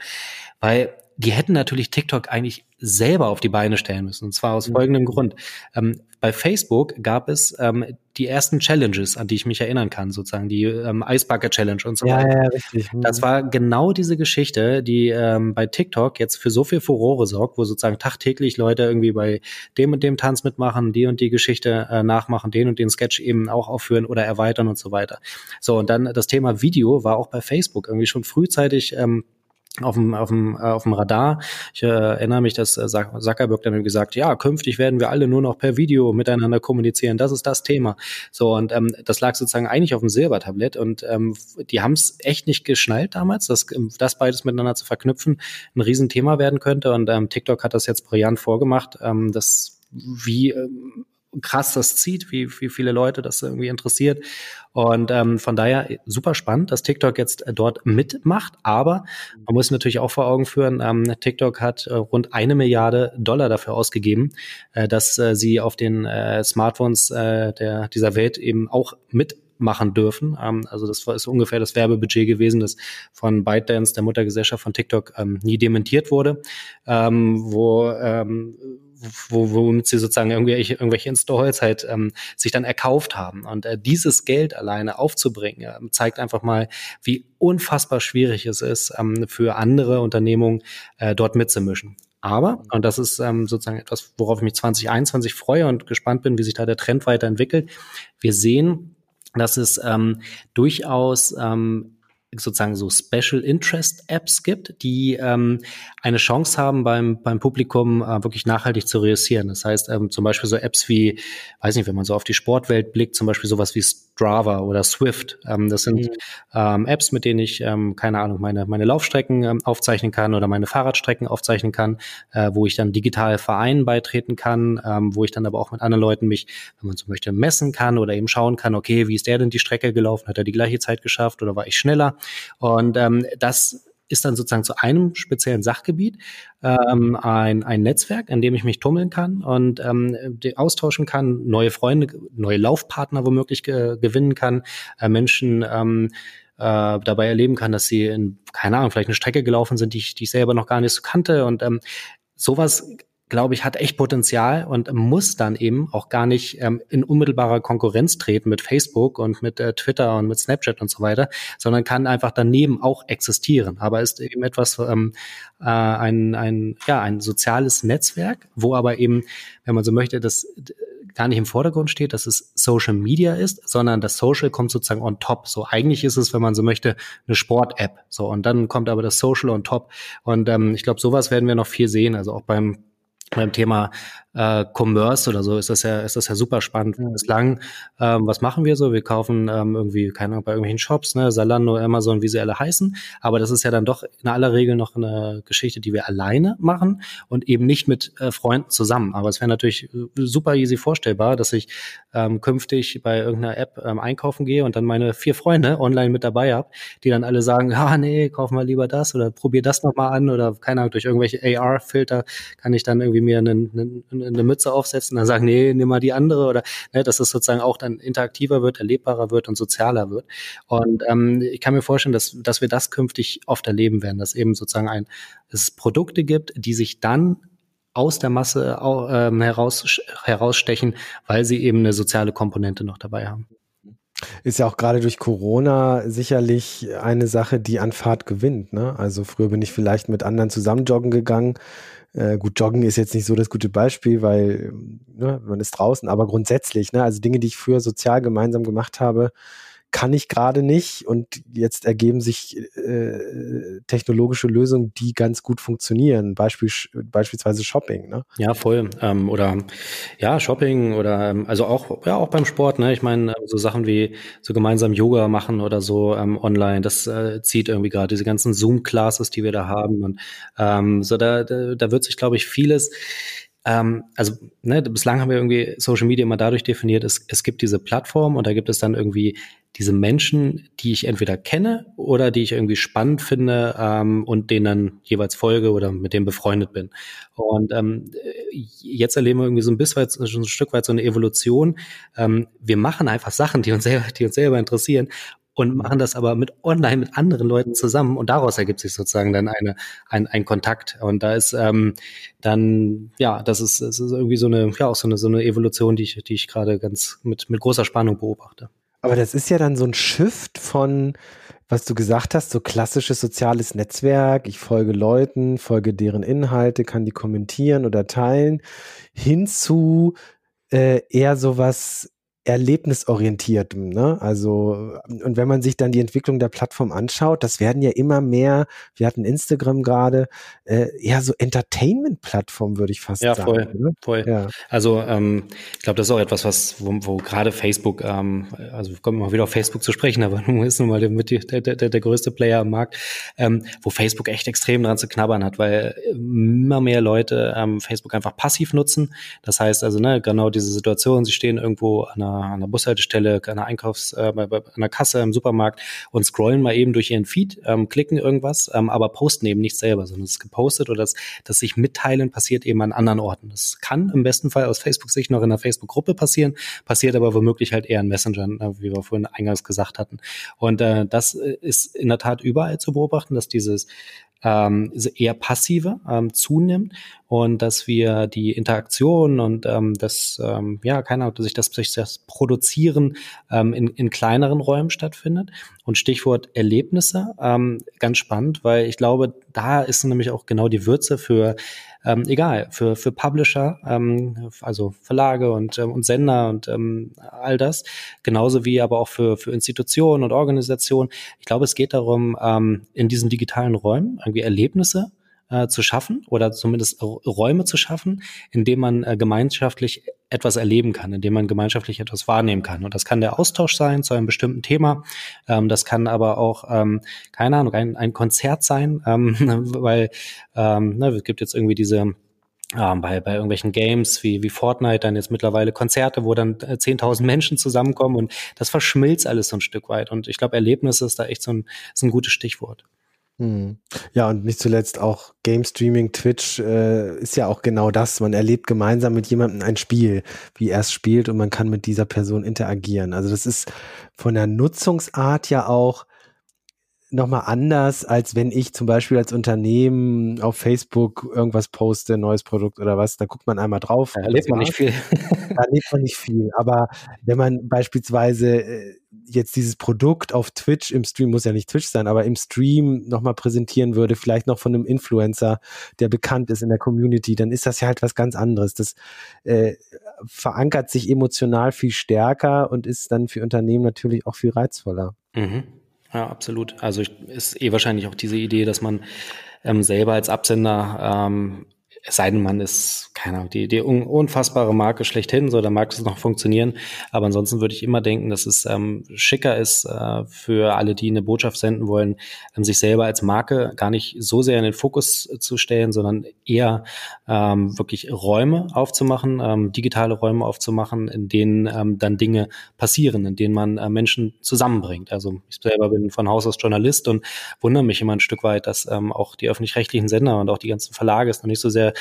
weil die hätten natürlich TikTok eigentlich selber auf die Beine stellen müssen. Und zwar aus mhm. folgendem Grund. Ähm, bei Facebook gab es ähm, die ersten Challenges, an die ich mich erinnern kann, sozusagen die ähm, Eisbucket Challenge und so ja, weiter. Ja, richtig. Mhm. Das war genau diese Geschichte, die ähm, bei TikTok jetzt für so viel Furore sorgt, wo sozusagen tagtäglich Leute irgendwie bei dem und dem Tanz mitmachen, die und die Geschichte äh, nachmachen, den und den Sketch eben auch aufführen oder erweitern und so weiter. So, und dann das Thema Video war auch bei Facebook irgendwie schon frühzeitig ähm, auf dem, auf dem, äh, auf dem Radar. Ich äh, erinnere mich, dass äh, Zuckerberg dann gesagt, ja, künftig werden wir alle nur noch per Video miteinander kommunizieren. Das ist das Thema. So, und ähm, das lag sozusagen eigentlich auf dem Silbertablett und ähm, die haben es echt nicht geschnallt damals, dass das beides miteinander zu verknüpfen ein Riesenthema werden könnte. Und ähm, TikTok hat das jetzt brillant vorgemacht, ähm, dass wie ähm, krass das zieht, wie, wie viele Leute das irgendwie interessiert. Und ähm, von daher super spannend, dass TikTok jetzt äh, dort mitmacht. Aber man muss natürlich auch vor Augen führen, ähm, TikTok hat äh, rund eine Milliarde Dollar dafür ausgegeben, äh, dass äh, sie auf den äh, Smartphones äh, der, dieser Welt eben auch mit machen dürfen. Ähm, also das ist ungefähr das Werbebudget gewesen, das von ByteDance, der Muttergesellschaft von TikTok, ähm, nie dementiert wurde, ähm, wo wo, womit sie sozusagen irgendwelche, irgendwelche Installs halt ähm, sich dann erkauft haben. Und äh, dieses Geld alleine aufzubringen, äh, zeigt einfach mal, wie unfassbar schwierig es ist, ähm, für andere Unternehmungen äh, dort mitzumischen. Aber, und das ist ähm, sozusagen etwas, worauf ich mich 2021 freue und gespannt bin, wie sich da der Trend weiterentwickelt. Wir sehen, dass es ähm, durchaus ähm, sozusagen so Special Interest Apps gibt, die ähm, eine Chance haben, beim, beim Publikum äh, wirklich nachhaltig zu reüssieren. Das heißt, ähm, zum Beispiel so Apps wie, weiß nicht, wenn man so auf die Sportwelt blickt, zum Beispiel sowas wie Strava oder Swift. Ähm, das sind mhm. ähm, Apps, mit denen ich, ähm, keine Ahnung, meine, meine Laufstrecken ähm, aufzeichnen kann oder meine Fahrradstrecken aufzeichnen kann, äh, wo ich dann digital Vereinen beitreten kann, wo ich dann aber auch mit anderen Leuten mich, wenn man so möchte, messen kann oder eben schauen kann, okay, wie ist der denn die Strecke gelaufen? Hat er die gleiche Zeit geschafft oder war ich schneller? Und ähm, das ist dann sozusagen zu einem speziellen Sachgebiet ähm, ein, ein Netzwerk, in dem ich mich tummeln kann und ähm, austauschen kann, neue Freunde, neue Laufpartner womöglich ge gewinnen kann, äh, Menschen ähm, äh, dabei erleben kann, dass sie in, keine Ahnung, vielleicht eine Strecke gelaufen sind, die ich, die ich selber noch gar nicht so kannte. Und ähm, sowas glaube ich, hat echt Potenzial und muss dann eben auch gar nicht ähm, in unmittelbarer Konkurrenz treten mit Facebook und mit äh, Twitter und mit Snapchat und so weiter, sondern kann einfach daneben auch existieren. Aber ist eben etwas, ähm, äh, ein, ein, ja, ein soziales Netzwerk, wo aber eben, wenn man so möchte, das gar nicht im Vordergrund steht, dass es Social Media ist, sondern das Social kommt sozusagen on top. So eigentlich ist es, wenn man so möchte, eine Sport-App. So und dann kommt aber das Social on top. Und ähm, ich glaube, sowas werden wir noch viel sehen. Also auch beim beim Thema äh, Commerce oder so ist das ja, ist das ja super spannend. Mhm. Bislang, ähm, was machen wir so? Wir kaufen ähm, irgendwie, keine Ahnung, bei irgendwelchen Shops, ne, Zalando, Amazon, wie sie alle heißen. Aber das ist ja dann doch in aller Regel noch eine Geschichte, die wir alleine machen und eben nicht mit äh, Freunden zusammen. Aber es wäre natürlich äh, super easy vorstellbar, dass ich ähm, künftig bei irgendeiner App ähm, einkaufen gehe und dann meine vier Freunde online mit dabei habe, die dann alle sagen, ah nee, kauf mal lieber das oder probier das nochmal an oder keine Ahnung, durch irgendwelche AR-Filter kann ich dann irgendwie mir einen, einen eine Mütze aufsetzen, dann sagen, nee, nimm mal die andere oder ne, dass es sozusagen auch dann interaktiver wird, erlebbarer wird und sozialer wird. Und ähm, ich kann mir vorstellen, dass, dass wir das künftig oft erleben werden, dass eben sozusagen ein, es Produkte gibt, die sich dann aus der Masse ähm, heraus, herausstechen, weil sie eben eine soziale Komponente noch dabei haben. Ist ja auch gerade durch Corona sicherlich eine Sache, die an Fahrt gewinnt. Ne? Also früher bin ich vielleicht mit anderen zusammen joggen gegangen. Äh, gut, Joggen ist jetzt nicht so das gute Beispiel, weil ne, man ist draußen, aber grundsätzlich, ne, also Dinge, die ich früher sozial gemeinsam gemacht habe, kann ich gerade nicht und jetzt ergeben sich äh, technologische Lösungen, die ganz gut funktionieren, Beispiel, beispielsweise Shopping. Ne? Ja, voll. Ähm, oder ja, Shopping oder ähm, also auch ja auch beim Sport. Ne? Ich meine so Sachen wie so gemeinsam Yoga machen oder so ähm, online. Das äh, zieht irgendwie gerade diese ganzen Zoom-Classes, die wir da haben und ähm, so da, da da wird sich glaube ich vieles ähm, also ne, bislang haben wir irgendwie Social Media immer dadurch definiert, es, es gibt diese Plattform und da gibt es dann irgendwie diese Menschen, die ich entweder kenne oder die ich irgendwie spannend finde ähm, und denen dann jeweils folge oder mit denen befreundet bin. Und ähm, jetzt erleben wir irgendwie so ein bisschen so ein Stück weit so eine Evolution. Ähm, wir machen einfach Sachen, die uns selber, die uns selber interessieren und machen das aber mit online mit anderen Leuten zusammen und daraus ergibt sich sozusagen dann eine ein, ein Kontakt und da ist ähm, dann ja das ist, das ist irgendwie so eine ja auch so eine so eine Evolution die ich die ich gerade ganz mit mit großer Spannung beobachte aber das ist ja dann so ein Shift von, was du gesagt hast, so klassisches soziales Netzwerk. Ich folge Leuten, folge deren Inhalte, kann die kommentieren oder teilen, hin zu äh, eher sowas erlebnisorientiertem. Ne? Also, und wenn man sich dann die Entwicklung der Plattform anschaut, das werden ja immer mehr, wir hatten Instagram gerade, äh, eher so Entertainment-Plattformen, würde ich fast ja, sagen. Voll, ne? voll. Ja. Also ähm, ich glaube, das ist auch etwas, was, wo, wo gerade Facebook, ähm, also wir kommen mal wieder auf Facebook zu sprechen, aber nun ist nun mal der, der, der, der größte Player am Markt, ähm, wo Facebook echt extrem dran zu knabbern hat, weil immer mehr Leute ähm, Facebook einfach passiv nutzen. Das heißt also, ne, genau diese Situation, sie stehen irgendwo an einer an einer Bushaltestelle, an einer Einkaufs-, äh, einer Kasse im Supermarkt und scrollen mal eben durch ihren Feed, ähm, klicken irgendwas, ähm, aber posten eben nicht selber, sondern es ist gepostet oder das, das sich mitteilen passiert eben an anderen Orten. Das kann im besten Fall aus Facebook-Sicht noch in einer Facebook-Gruppe passieren, passiert aber womöglich halt eher in Messenger, äh, wie wir vorhin eingangs gesagt hatten. Und äh, das äh, ist in der Tat überall zu beobachten, dass dieses ähm, eher passive ähm, zunimmt und dass wir die Interaktion und ähm, das, ähm, ja, keine Ahnung, sich das, das Produzieren ähm, in, in kleineren Räumen stattfindet. Und Stichwort Erlebnisse, ähm, ganz spannend, weil ich glaube, da ist nämlich auch genau die Würze für ähm, egal, für, für Publisher, ähm, also Verlage und, ähm, und Sender und ähm, all das, genauso wie aber auch für, für Institutionen und Organisationen. Ich glaube, es geht darum, ähm, in diesen digitalen Räumen irgendwie Erlebnisse äh, zu schaffen oder zumindest Räume zu schaffen, in denen man äh, gemeinschaftlich etwas erleben kann, in dem man gemeinschaftlich etwas wahrnehmen kann. Und das kann der Austausch sein zu einem bestimmten Thema. Ähm, das kann aber auch, ähm, keine Ahnung, ein, ein Konzert sein, ähm, weil ähm, ne, es gibt jetzt irgendwie diese ähm, bei, bei irgendwelchen Games wie, wie Fortnite dann jetzt mittlerweile Konzerte, wo dann 10.000 äh, Menschen zusammenkommen und das verschmilzt alles so ein Stück weit. Und ich glaube, Erlebnis ist da echt so ein, ist ein gutes Stichwort. Hm. Ja, und nicht zuletzt auch Game Streaming, Twitch äh, ist ja auch genau das. Man erlebt gemeinsam mit jemandem ein Spiel, wie er es spielt und man kann mit dieser Person interagieren. Also das ist von der Nutzungsart ja auch nochmal anders, als wenn ich zum Beispiel als Unternehmen auf Facebook irgendwas poste, neues Produkt oder was, da guckt man einmal drauf. Da erlebt man nicht viel. da erlebt man nicht viel. Aber wenn man beispielsweise äh, jetzt dieses Produkt auf Twitch im Stream, muss ja nicht Twitch sein, aber im Stream nochmal präsentieren würde, vielleicht noch von einem Influencer, der bekannt ist in der Community, dann ist das ja halt was ganz anderes. Das äh, verankert sich emotional viel stärker und ist dann für Unternehmen natürlich auch viel reizvoller. Mhm. Ja, absolut. Also ich, ist eh wahrscheinlich auch diese Idee, dass man ähm, selber als Absender ähm, es sei denn, man ist, keine Ahnung, die, die unfassbare Marke schlechthin, so, da mag es noch funktionieren. Aber ansonsten würde ich immer denken, dass es ähm, schicker ist äh, für alle, die eine Botschaft senden wollen, ähm, sich selber als Marke gar nicht so sehr in den Fokus zu stellen, sondern eher ähm, wirklich Räume aufzumachen, ähm, digitale Räume aufzumachen, in denen ähm, dann Dinge passieren, in denen man äh, Menschen zusammenbringt. Also ich selber bin von Haus aus Journalist und wundere mich immer ein Stück weit, dass ähm, auch die öffentlich-rechtlichen Sender und auch die ganzen Verlage es noch nicht so sehr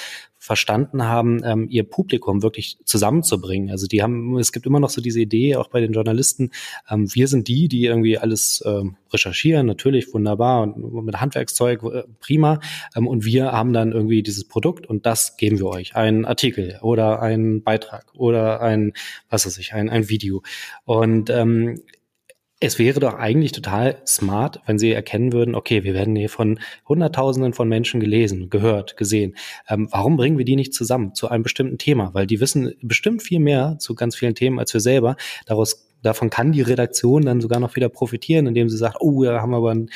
verstanden haben, ähm, ihr Publikum wirklich zusammenzubringen. Also die haben, es gibt immer noch so diese Idee, auch bei den Journalisten, ähm, wir sind die, die irgendwie alles ähm, recherchieren, natürlich wunderbar und mit Handwerkszeug äh, prima. Ähm, und wir haben dann irgendwie dieses Produkt und das geben wir euch. Ein Artikel oder ein Beitrag oder ein, was weiß ich, ein, ein Video. Und ähm, es wäre doch eigentlich total smart, wenn sie erkennen würden, okay, wir werden hier von Hunderttausenden von Menschen gelesen, gehört, gesehen. Ähm, warum bringen wir die nicht zusammen zu einem bestimmten Thema? Weil die wissen bestimmt viel mehr zu ganz vielen Themen als wir selber. Daraus davon kann die Redaktion dann sogar noch wieder profitieren, indem sie sagt, oh, da haben wir aber einen,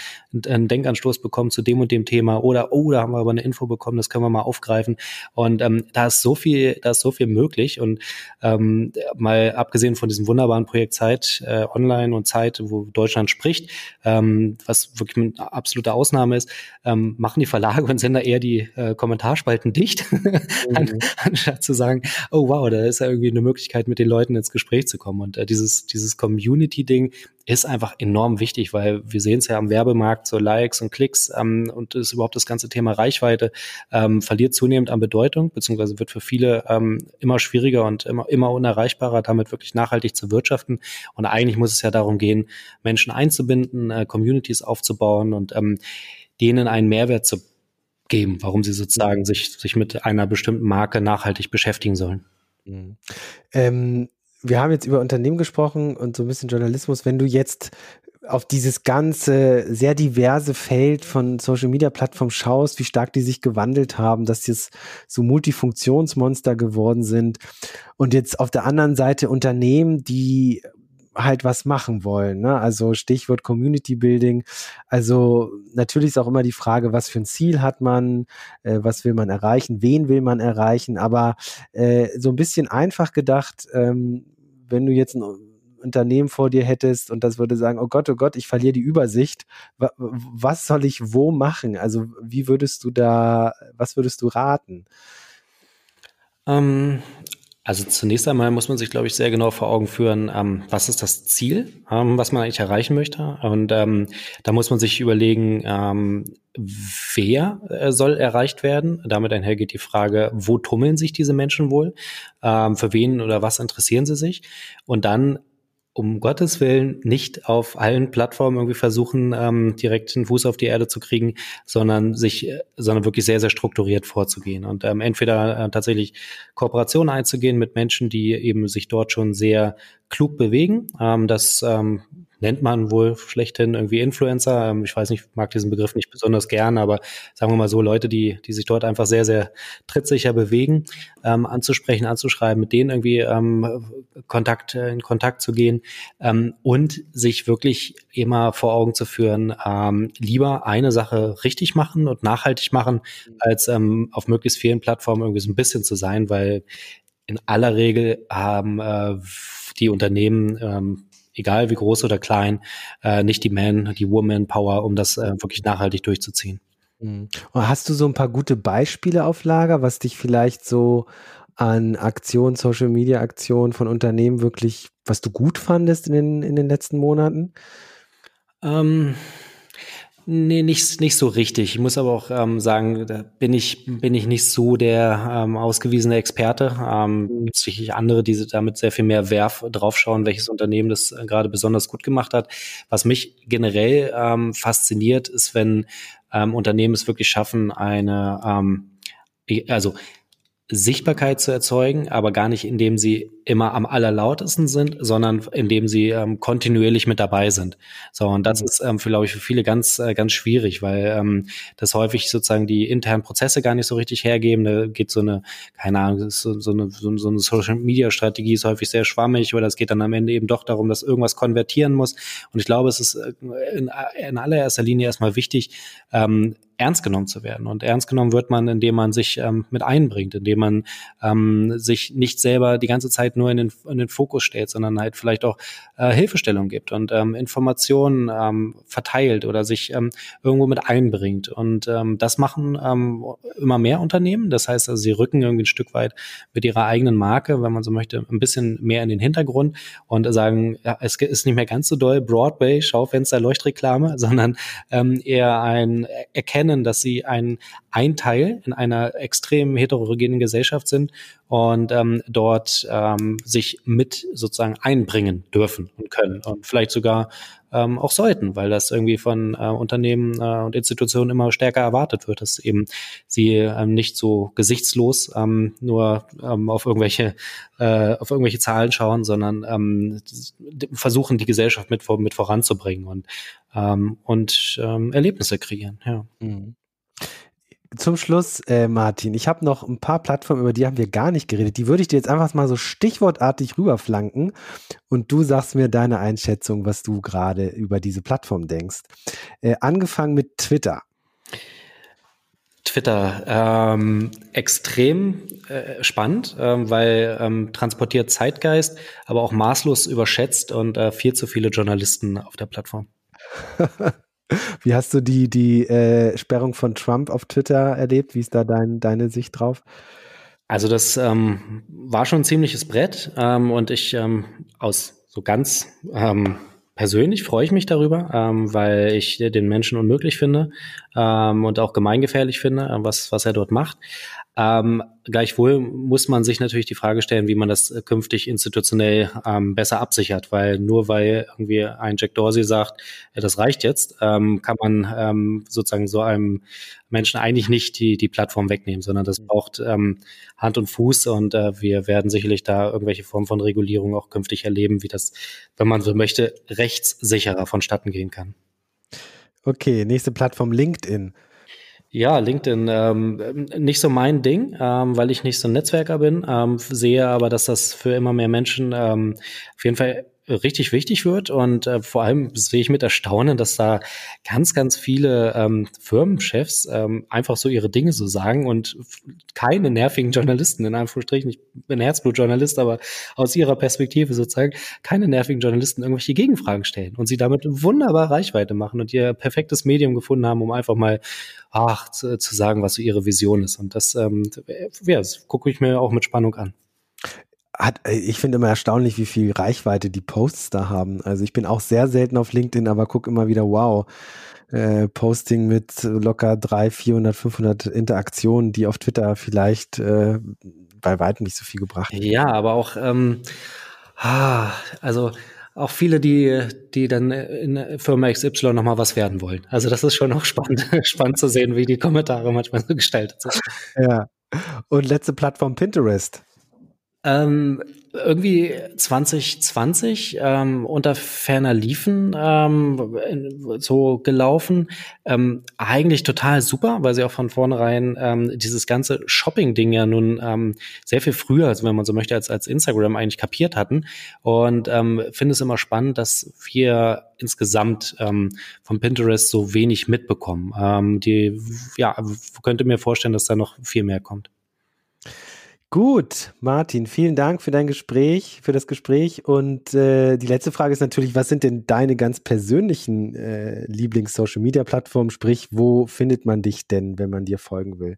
einen Denkanstoß bekommen zu dem und dem Thema oder oh, da haben wir aber eine Info bekommen, das können wir mal aufgreifen. Und ähm, da ist so viel, da ist so viel möglich. Und ähm, mal abgesehen von diesem wunderbaren Projekt Zeit äh, online und Zeit, wo Deutschland spricht, ähm, was wirklich eine absolute Ausnahme ist, ähm, machen die Verlage und Sender eher die äh, Kommentarspalten dicht, mhm. anstatt zu sagen, oh wow, da ist ja irgendwie eine Möglichkeit, mit den Leuten ins Gespräch zu kommen. Und äh, dieses, dieses dieses Community-Ding ist einfach enorm wichtig, weil wir sehen es ja am Werbemarkt, so Likes und Klicks ähm, und ist überhaupt das ganze Thema Reichweite ähm, verliert zunehmend an Bedeutung, beziehungsweise wird für viele ähm, immer schwieriger und immer, immer unerreichbarer, damit wirklich nachhaltig zu wirtschaften. Und eigentlich muss es ja darum gehen, Menschen einzubinden, äh, Communities aufzubauen und ähm, denen einen Mehrwert zu geben, warum sie sozusagen sich, sich mit einer bestimmten Marke nachhaltig beschäftigen sollen. Mhm. Ähm, wir haben jetzt über Unternehmen gesprochen und so ein bisschen Journalismus. Wenn du jetzt auf dieses ganze sehr diverse Feld von Social Media Plattformen schaust, wie stark die sich gewandelt haben, dass jetzt so Multifunktionsmonster geworden sind und jetzt auf der anderen Seite Unternehmen, die halt was machen wollen. Ne? Also Stichwort Community Building. Also natürlich ist auch immer die Frage, was für ein Ziel hat man, äh, was will man erreichen, wen will man erreichen. Aber äh, so ein bisschen einfach gedacht, ähm, wenn du jetzt ein Unternehmen vor dir hättest und das würde sagen, oh Gott, oh Gott, ich verliere die Übersicht, was soll ich wo machen? Also wie würdest du da, was würdest du raten? Ähm, also zunächst einmal muss man sich, glaube ich, sehr genau vor Augen führen, ähm, was ist das Ziel, ähm, was man eigentlich erreichen möchte. Und ähm, da muss man sich überlegen, ähm, wer äh, soll erreicht werden. Damit einhergeht die Frage, wo tummeln sich diese Menschen wohl? Ähm, für wen oder was interessieren sie sich? Und dann um Gottes Willen nicht auf allen Plattformen irgendwie versuchen, ähm, direkt einen Fuß auf die Erde zu kriegen, sondern sich, äh, sondern wirklich sehr, sehr strukturiert vorzugehen und ähm, entweder äh, tatsächlich Kooperationen einzugehen mit Menschen, die eben sich dort schon sehr klug bewegen. Ähm, das ähm, nennt man wohl schlechthin irgendwie Influencer. Ähm, ich weiß nicht, mag diesen Begriff nicht besonders gern, aber sagen wir mal so, Leute, die, die sich dort einfach sehr, sehr trittsicher bewegen, ähm, anzusprechen, anzuschreiben, mit denen irgendwie ähm, Kontakt, äh, in Kontakt zu gehen ähm, und sich wirklich immer vor Augen zu führen, ähm, lieber eine Sache richtig machen und nachhaltig machen, als ähm, auf möglichst vielen Plattformen irgendwie so ein bisschen zu sein, weil in aller Regel haben äh, die Unternehmen ähm, egal wie groß oder klein, äh, nicht die Man, die Woman Power, um das äh, wirklich nachhaltig durchzuziehen. Mhm. Hast du so ein paar gute Beispiele auf Lager, was dich vielleicht so an Aktionen, Social Media Aktionen von Unternehmen wirklich, was du gut fandest in den, in den letzten Monaten? Ähm, Nee, nicht, nicht so richtig. Ich muss aber auch ähm, sagen, da bin ich, bin ich nicht so der ähm, ausgewiesene Experte. Ähm. Gibt sicherlich andere, die damit sehr viel mehr Werf draufschauen, welches Unternehmen das äh, gerade besonders gut gemacht hat. Was mich generell ähm, fasziniert, ist, wenn ähm, Unternehmen es wirklich schaffen, eine, ähm, also Sichtbarkeit zu erzeugen, aber gar nicht, indem sie immer am allerlautesten sind, sondern indem sie ähm, kontinuierlich mit dabei sind. So, und das ist, ähm, glaube ich, für viele ganz, äh, ganz schwierig, weil ähm, das häufig sozusagen die internen Prozesse gar nicht so richtig hergeben. Da geht so eine, keine Ahnung, so, so eine, so, so eine Social-Media-Strategie ist häufig sehr schwammig oder es geht dann am Ende eben doch darum, dass irgendwas konvertieren muss. Und ich glaube, es ist äh, in, in allererster Linie erstmal wichtig, ähm, ernst genommen zu werden. Und ernst genommen wird man, indem man sich ähm, mit einbringt, indem man ähm, sich nicht selber die ganze Zeit nur in den, in den Fokus stellt, sondern halt vielleicht auch äh, Hilfestellung gibt und ähm, Informationen ähm, verteilt oder sich ähm, irgendwo mit einbringt. Und ähm, das machen ähm, immer mehr Unternehmen. Das heißt, also, sie rücken irgendwie ein Stück weit mit ihrer eigenen Marke, wenn man so möchte, ein bisschen mehr in den Hintergrund und sagen, ja, es ist nicht mehr ganz so doll Broadway, Schaufenster, Leuchtreklame, sondern ähm, eher ein Erkennen erkennen, dass sie ein, ein Teil in einer extrem heterogenen Gesellschaft sind und ähm, dort ähm, sich mit sozusagen einbringen dürfen und können und vielleicht sogar ähm, auch sollten, weil das irgendwie von äh, Unternehmen äh, und Institutionen immer stärker erwartet wird, dass eben sie ähm, nicht so gesichtslos ähm, nur ähm, auf irgendwelche äh, auf irgendwelche Zahlen schauen, sondern ähm, versuchen die Gesellschaft mit, mit voranzubringen und ähm, und ähm, Erlebnisse kreieren. Ja. Mhm. Zum Schluss, äh, Martin, ich habe noch ein paar Plattformen, über die haben wir gar nicht geredet. Die würde ich dir jetzt einfach mal so stichwortartig rüberflanken und du sagst mir deine Einschätzung, was du gerade über diese Plattform denkst. Äh, angefangen mit Twitter. Twitter ähm, extrem äh, spannend, ähm, weil ähm, transportiert Zeitgeist, aber auch maßlos überschätzt und äh, viel zu viele Journalisten auf der Plattform. Wie hast du die, die äh, Sperrung von Trump auf Twitter erlebt? Wie ist da dein, deine Sicht drauf? Also das ähm, war schon ein ziemliches Brett ähm, und ich ähm, aus so ganz ähm, persönlich freue ich mich darüber, ähm, weil ich den Menschen unmöglich finde ähm, und auch gemeingefährlich finde, äh, was, was er dort macht. Ähm, gleichwohl muss man sich natürlich die Frage stellen, wie man das äh, künftig institutionell ähm, besser absichert, weil nur weil irgendwie ein Jack Dorsey sagt, ja, das reicht jetzt, ähm, kann man ähm, sozusagen so einem Menschen eigentlich nicht die, die Plattform wegnehmen, sondern das braucht ähm, Hand und Fuß und äh, wir werden sicherlich da irgendwelche Form von Regulierung auch künftig erleben, wie das, wenn man so möchte, rechtssicherer vonstatten gehen kann. Okay, nächste Plattform LinkedIn. Ja, LinkedIn, ähm, nicht so mein Ding, ähm, weil ich nicht so ein Netzwerker bin, ähm, sehe aber, dass das für immer mehr Menschen ähm, auf jeden Fall richtig wichtig wird. Und äh, vor allem sehe ich mit Erstaunen, dass da ganz, ganz viele ähm, Firmenchefs ähm, einfach so ihre Dinge so sagen und keine nervigen Journalisten, in Anführungsstrichen, ich bin Herzblutjournalist, aber aus ihrer Perspektive sozusagen, keine nervigen Journalisten irgendwelche Gegenfragen stellen und sie damit wunderbar Reichweite machen und ihr perfektes Medium gefunden haben, um einfach mal ach, zu, zu sagen, was so ihre Vision ist. Und das, ähm, ja, das gucke ich mir auch mit Spannung an hat, äh, ich finde immer erstaunlich, wie viel Reichweite die Posts da haben. Also ich bin auch sehr selten auf LinkedIn, aber gucke immer wieder, wow, äh, Posting mit locker 300, 400, 500 Interaktionen, die auf Twitter vielleicht äh, bei weitem nicht so viel gebracht haben. Ja, aber auch, ähm, ah, also auch viele, die, die dann in Firma XY nochmal was werden wollen. Also das ist schon auch spannend, spannend zu sehen, wie die Kommentare manchmal so gestaltet sind. Ja. Und letzte Plattform Pinterest. Ähm, irgendwie 2020 ähm, unter ferner Liefen ähm, so gelaufen. Ähm, eigentlich total super, weil sie auch von vornherein ähm, dieses ganze Shopping-Ding ja nun ähm, sehr viel früher, also wenn man so möchte, als, als Instagram eigentlich kapiert hatten. Und ähm, finde es immer spannend, dass wir insgesamt ähm, von Pinterest so wenig mitbekommen. Ähm, die, ja, könnte mir vorstellen, dass da noch viel mehr kommt. Gut, Martin, vielen Dank für dein Gespräch, für das Gespräch. Und äh, die letzte Frage ist natürlich, was sind denn deine ganz persönlichen äh, Lieblings-Social-Media-Plattformen? Sprich, wo findet man dich denn, wenn man dir folgen will?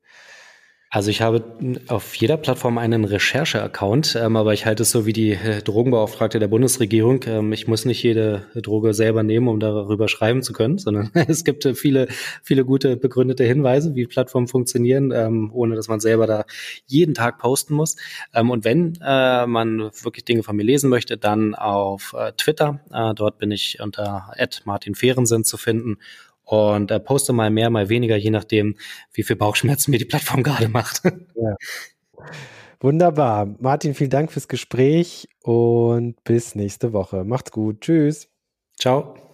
Also ich habe auf jeder Plattform einen Recherche-Account, ähm, aber ich halte es so wie die äh, Drogenbeauftragte der Bundesregierung. Ähm, ich muss nicht jede Droge selber nehmen, um darüber schreiben zu können, sondern es gibt äh, viele, viele gute begründete Hinweise, wie Plattformen funktionieren, ähm, ohne dass man selber da jeden Tag posten muss. Ähm, und wenn äh, man wirklich Dinge von mir lesen möchte, dann auf äh, Twitter. Äh, dort bin ich unter @martinfehrensen zu finden und äh, poste mal mehr, mal weniger, je nachdem, wie viel Bauchschmerzen mir die Plattform gerade macht. Ja. Wunderbar. Martin, vielen Dank fürs Gespräch und bis nächste Woche. Macht's gut. Tschüss. Ciao.